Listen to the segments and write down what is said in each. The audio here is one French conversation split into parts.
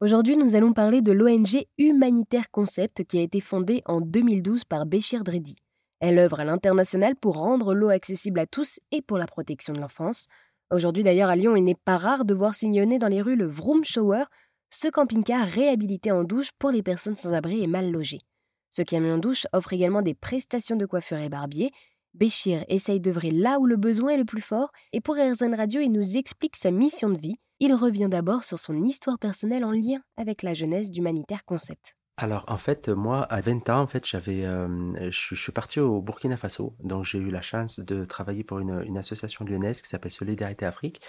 Aujourd'hui, nous allons parler de l'ONG Humanitaire Concept qui a été fondée en 2012 par Béchir Dredi. Elle œuvre à l'international pour rendre l'eau accessible à tous et pour la protection de l'enfance. Aujourd'hui d'ailleurs à Lyon, il n'est pas rare de voir sillonner dans les rues le Vroom Shower, ce camping-car réhabilité en douche pour les personnes sans abri et mal logées. Ce camion douche offre également des prestations de coiffure et barbier. Béchir essaye d'œuvrer là où le besoin est le plus fort et pour RZN Radio, il nous explique sa mission de vie. Il revient d'abord sur son histoire personnelle en lien avec la jeunesse d'Humanitaire Concept. Alors en fait, moi à 20 ans, en fait, j'avais, euh, je, suis parti au Burkina Faso, donc j'ai eu la chance de travailler pour une, association lyonnaise qui s'appelle Solidarité Afrique.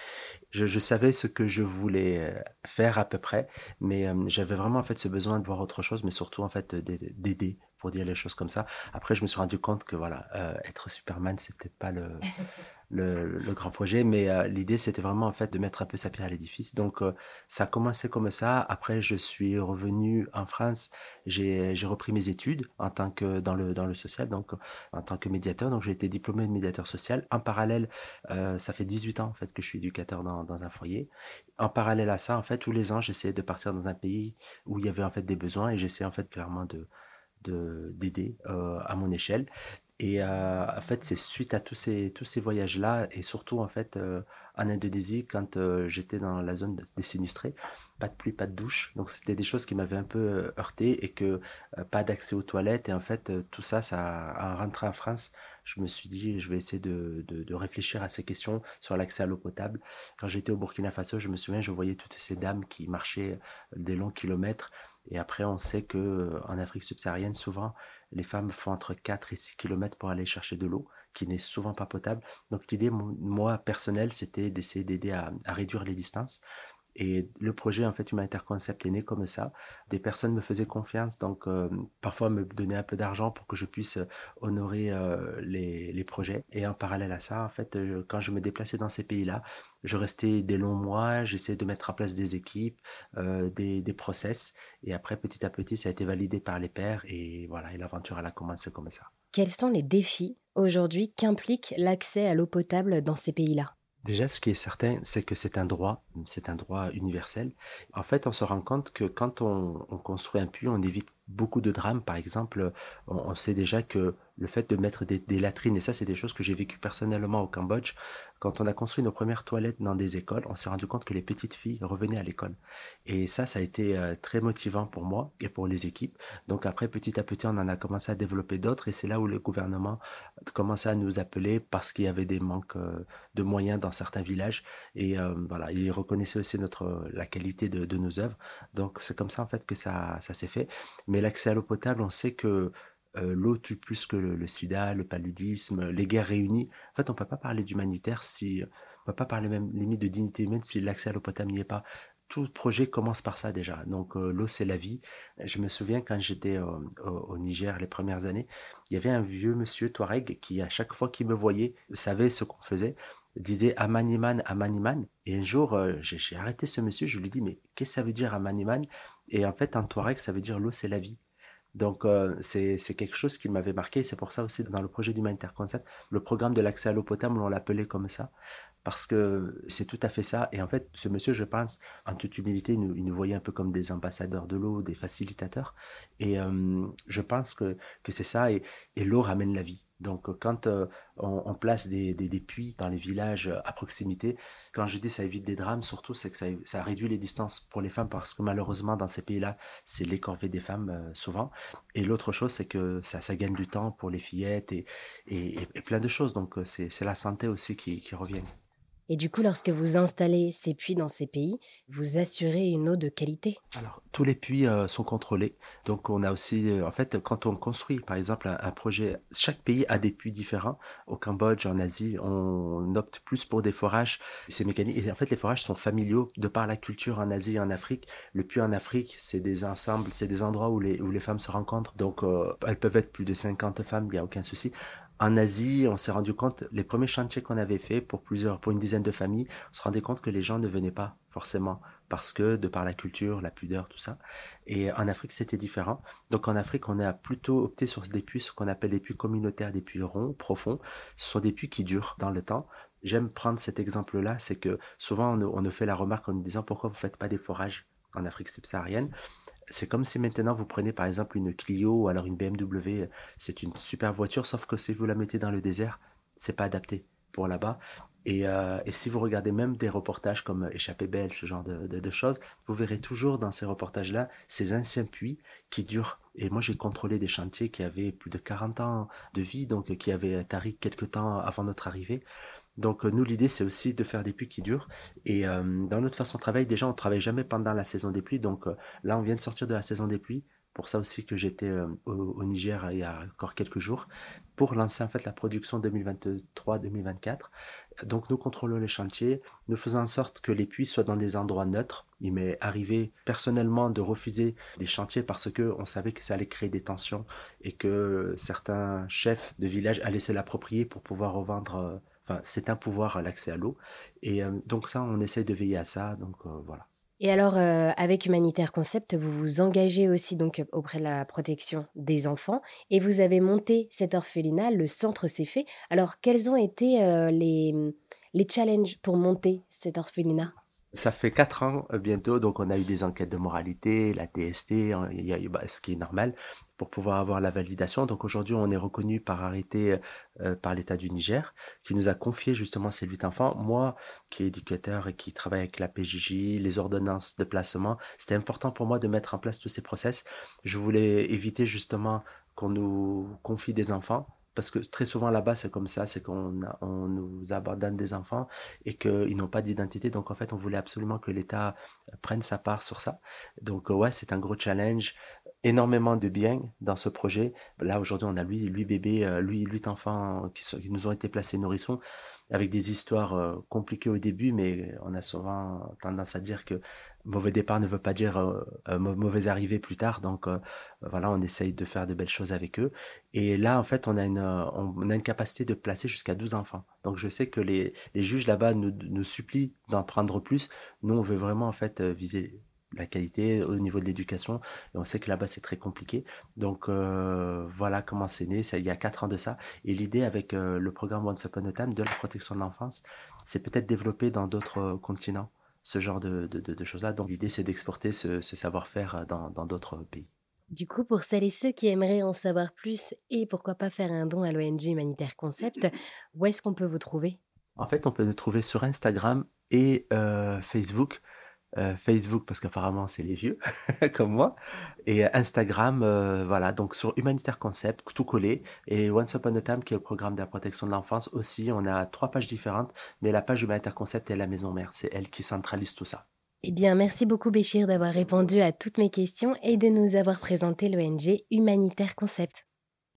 Je, savais ce que je voulais euh, faire à peu près, mais euh, j'avais vraiment en fait ce besoin de voir autre chose, mais surtout en fait d'aider pour dire les choses comme ça. Après, je me suis rendu compte que voilà, être Superman, c'est peut-être pas le le, grand projet, mais euh, l'idée c'était vraiment en fait de mettre un peu sa pierre à l'édifice. Donc euh, ça a commencé comme ça. Après, je suis revenu en France, j'ai repris mes études en tant que dans le dans le social, donc en tant que médiateur. Donc j'ai été diplômé de médiateur social. En parallèle, euh, ça fait 18 ans en fait que je suis éducateur dans, dans un foyer. En parallèle à ça, en fait, tous les ans, j'essayais de partir dans un pays où il y avait en fait des besoins et j'essayais en fait clairement de d'aider à mon échelle et euh, en fait, c'est suite à tous ces, tous ces voyages-là, et surtout en fait euh, en Indonésie, quand euh, j'étais dans la zone des sinistrés, pas de pluie, pas de douche. Donc c'était des choses qui m'avaient un peu heurté, et que pas d'accès aux toilettes. Et en fait, tout ça, ça, en rentrant en France, je me suis dit, je vais essayer de, de, de réfléchir à ces questions sur l'accès à l'eau potable. Quand j'étais au Burkina Faso, je me souviens, je voyais toutes ces dames qui marchaient des longs kilomètres. Et après, on sait que en Afrique subsaharienne, souvent, les femmes font entre 4 et 6 km pour aller chercher de l'eau, qui n'est souvent pas potable. Donc l'idée, moi, personnelle, c'était d'essayer d'aider à, réduire les distances. Et le projet, en fait, Humanitaire Concept est né comme ça. Des personnes me faisaient confiance, donc euh, parfois me donnaient un peu d'argent pour que je puisse euh, honorer euh, les, projets. Et en parallèle à ça, en fait, quand je me déplaçais dans ces pays-là, je restais des longs mois, j'essayais de mettre en place des équipes, des, process. Et après, petit à petit, ça a été validé par les pairs. Et voilà, et l'aventure, a commencé comme ça. Quels sont les défis aujourd'hui qu'implique l'accès à l'eau potable dans ces pays-là? Déjà, ce qui est certain, c'est que c'est un droit, c'est un droit universel. En fait, on se rend compte que quand on, on construit un puits, on évite beaucoup de drames. Par exemple, on, sait déjà que le fait de mettre des, latrines, et ça c'est des choses que j'ai vécues personnellement au Cambodge, quand on a construit nos premières toilettes dans des écoles, on s'est rendu compte que les petites filles revenaient à l'école. Et ça, ça a été euh, très motivant pour moi et pour les équipes. Donc après, petit à petit, on en a commencé à développer d'autres, et c'est là où le gouvernement commençait à nous appeler parce qu'il y avait des manques euh, de moyens dans certains villages. Et euh, voilà, ils reconnaissaient aussi notre, la qualité de, nos œuvres. Donc c'est comme ça en fait que ça, ça s'est fait. L'accès à l'eau potable, on sait que euh, l'eau tue plus que le, sida, le paludisme, les guerres réunies. En fait, on ne peut pas parler d'humanitaire si. On ne peut pas parler même limite de dignité humaine si l'accès à l'eau potable n'y est pas. Tout projet commence par ça déjà. Donc euh, l'eau, c'est la vie. Je me souviens quand j'étais au, Niger les premières années, il y avait un vieux monsieur Touareg qui, à chaque fois qu'il me voyait, savait ce qu'on faisait disait Amaniman, Amaniman. Et un jour, euh, j'ai arrêté ce monsieur, je lui dis, mais qu'est-ce que ça veut dire Amaniman? Et en fait, en Touareg, ça veut dire l'eau, c'est la vie. Donc, euh, c'est quelque chose qui m'avait marqué. C'est pour ça aussi, dans le projet d'Humanitaire Concept, le programme de l'accès à l'eau potable, on l'appelait comme ça. Parce que c'est tout à fait ça. Et en fait, ce monsieur, je pense, en toute humilité, il nous, voyait un peu comme des ambassadeurs de l'eau, des facilitateurs. Et euh, je pense que, que c'est ça. Et, et l'eau ramène la vie. Donc, quand euh, on, place des, des, puits dans les villages à proximité, quand je dis ça évite des drames, surtout, c'est que ça, réduit les distances pour les femmes parce que malheureusement, dans ces pays-là, c'est les corvées des femmes euh, souvent. Et l'autre chose, c'est que ça, gagne du temps pour les fillettes et, et, plein de choses. Donc, c'est la santé aussi qui revient. Et du coup, lorsque vous installez ces puits dans ces pays, vous assurez une eau de qualité Alors, tous les puits euh, sont contrôlés. Donc, on a aussi, euh, en fait, quand on construit, par exemple, un, projet, chaque pays a des puits différents. Au Cambodge, en Asie, on opte plus pour des forages. C'est mécanique. En fait, les forages sont familiaux de par la culture en Asie et en Afrique. Le puits en Afrique, c'est des ensembles, c'est des endroits où les, où les femmes se rencontrent. Donc, euh, elles peuvent être plus de 50 femmes, il n'y a aucun souci en Asie, on s'est rendu compte, les premiers chantiers qu'on avait fait pour plusieurs, pour une dizaine de familles, on se rendait compte que les gens ne venaient pas forcément parce que de par la culture, la pudeur, tout ça. Et en Afrique, c'était différent. Donc en Afrique, on a plutôt opté sur des puits, ce qu'on appelle des puits communautaires, des puits ronds, profonds. Ce sont des puits qui durent dans le temps. J'aime prendre cet exemple-là, c'est que souvent on, nous fait la remarque en nous disant pourquoi vous faites pas des forages en Afrique subsaharienne? C'est comme si maintenant vous prenez par exemple une Clio ou alors une BMW, c'est une super voiture, sauf que si vous la mettez dans le désert, c'est pas adapté pour là-bas. Et, euh, si vous regardez même des reportages comme Échappée belle, ce genre de, choses, vous verrez toujours dans ces reportages-là ces anciens puits qui durent. Et moi, j'ai contrôlé des chantiers qui avaient plus de 40 ans de vie, donc qui avaient tari quelques temps avant notre arrivée. Donc nous, l'idée, c'est aussi de faire des puits qui durent. Et euh, dans notre façon de travailler, déjà, on ne travaille jamais pendant la saison des pluies. Donc euh, là, on vient de sortir de la saison des pluies. Pour ça aussi que j'étais euh, au, au, Niger il y a encore quelques jours, pour lancer en fait la production 2023-2024. Donc nous contrôlons les chantiers, nous faisons en sorte que les puits soient dans des endroits neutres. Il m'est arrivé personnellement de refuser des chantiers parce que on savait que ça allait créer des tensions et que certains chefs de village allaient se l'approprier pour pouvoir revendre Enfin, c'est un pouvoir l'accès à l'eau. Et euh, donc ça, on essaie de veiller à ça. Donc euh, voilà. Et alors, euh, avec Humanitaire Concept, vous vous engagez aussi donc auprès de la protection des enfants et vous avez monté cet orphelinat, le centre s'est fait. Alors, quels ont été les, les challenges pour monter cet orphelinat? Ça fait quatre ans bientôt, donc on a eu des enquêtes de moralité, la TST, a, bah, ce qui est normal pour pouvoir avoir la validation. Donc aujourd'hui, on est reconnu par arrêté euh, par l'État du Niger, qui nous a confié justement ces huit enfants. Moi, qui est éducateur et qui travaille avec la PJJ, les ordonnances de placement, c'était important pour moi de mettre en place tous ces process. Je voulais éviter justement qu'on nous confie des enfants parce que très souvent là-bas c'est comme ça, c'est qu'on on nous abandonne des enfants et qu'ils n'ont pas d'identité. Donc en fait, on voulait absolument que l'État prenne sa part sur ça. Donc ouais, c'est un gros challenge énormément de bien dans ce projet. Là, aujourd'hui, on a lui, lui bébé, euh, lui, huit enfants qui, qui, nous ont été placés nourrissons avec des histoires euh, compliquées au début, mais on a souvent tendance à dire que mauvais départ ne veut pas dire euh, mauvaise arrivée plus tard. Donc voilà, on essaye de faire de belles choses avec eux. Et là, en fait, on a une, on a une capacité de placer jusqu'à 12 enfants. Donc je sais que les, les juges là-bas nous, nous supplient d'en prendre plus. Nous, on veut vraiment en fait viser la qualité au niveau de l'éducation. Et on sait que là-bas, c'est très compliqué. Donc, euh, voilà comment c'est né. Ça, il y a quatre ans de ça. Et l'idée avec euh, le programme Once Upon a Time de la protection de l'enfance, c'est peut-être développer dans d'autres euh, continents ce genre de, de, de choses-là. Donc, l'idée, c'est d'exporter ce, ce savoir-faire dans d'autres pays. Du coup, pour celles et ceux qui aimeraient en savoir plus et pourquoi pas faire un don à l'ONG Humanitaire Concept, où est-ce qu'on peut vous trouver? En fait, on peut nous trouver sur Instagram et Facebook euh, Facebook parce qu'apparemment c'est les vieux comme moi. Et Instagram euh, voilà donc sur Humanitaire Concept tout collé. Et Once Upon a Time qui est le programme de la protection de l'enfance aussi on a trois pages différentes mais la page Humanitaire Concept est la maison mère. C'est elle qui centralise tout ça. Eh bien, merci beaucoup Béchir d'avoir répondu à toutes mes questions et de nous avoir présenté l'ONG Humanitaire Concept.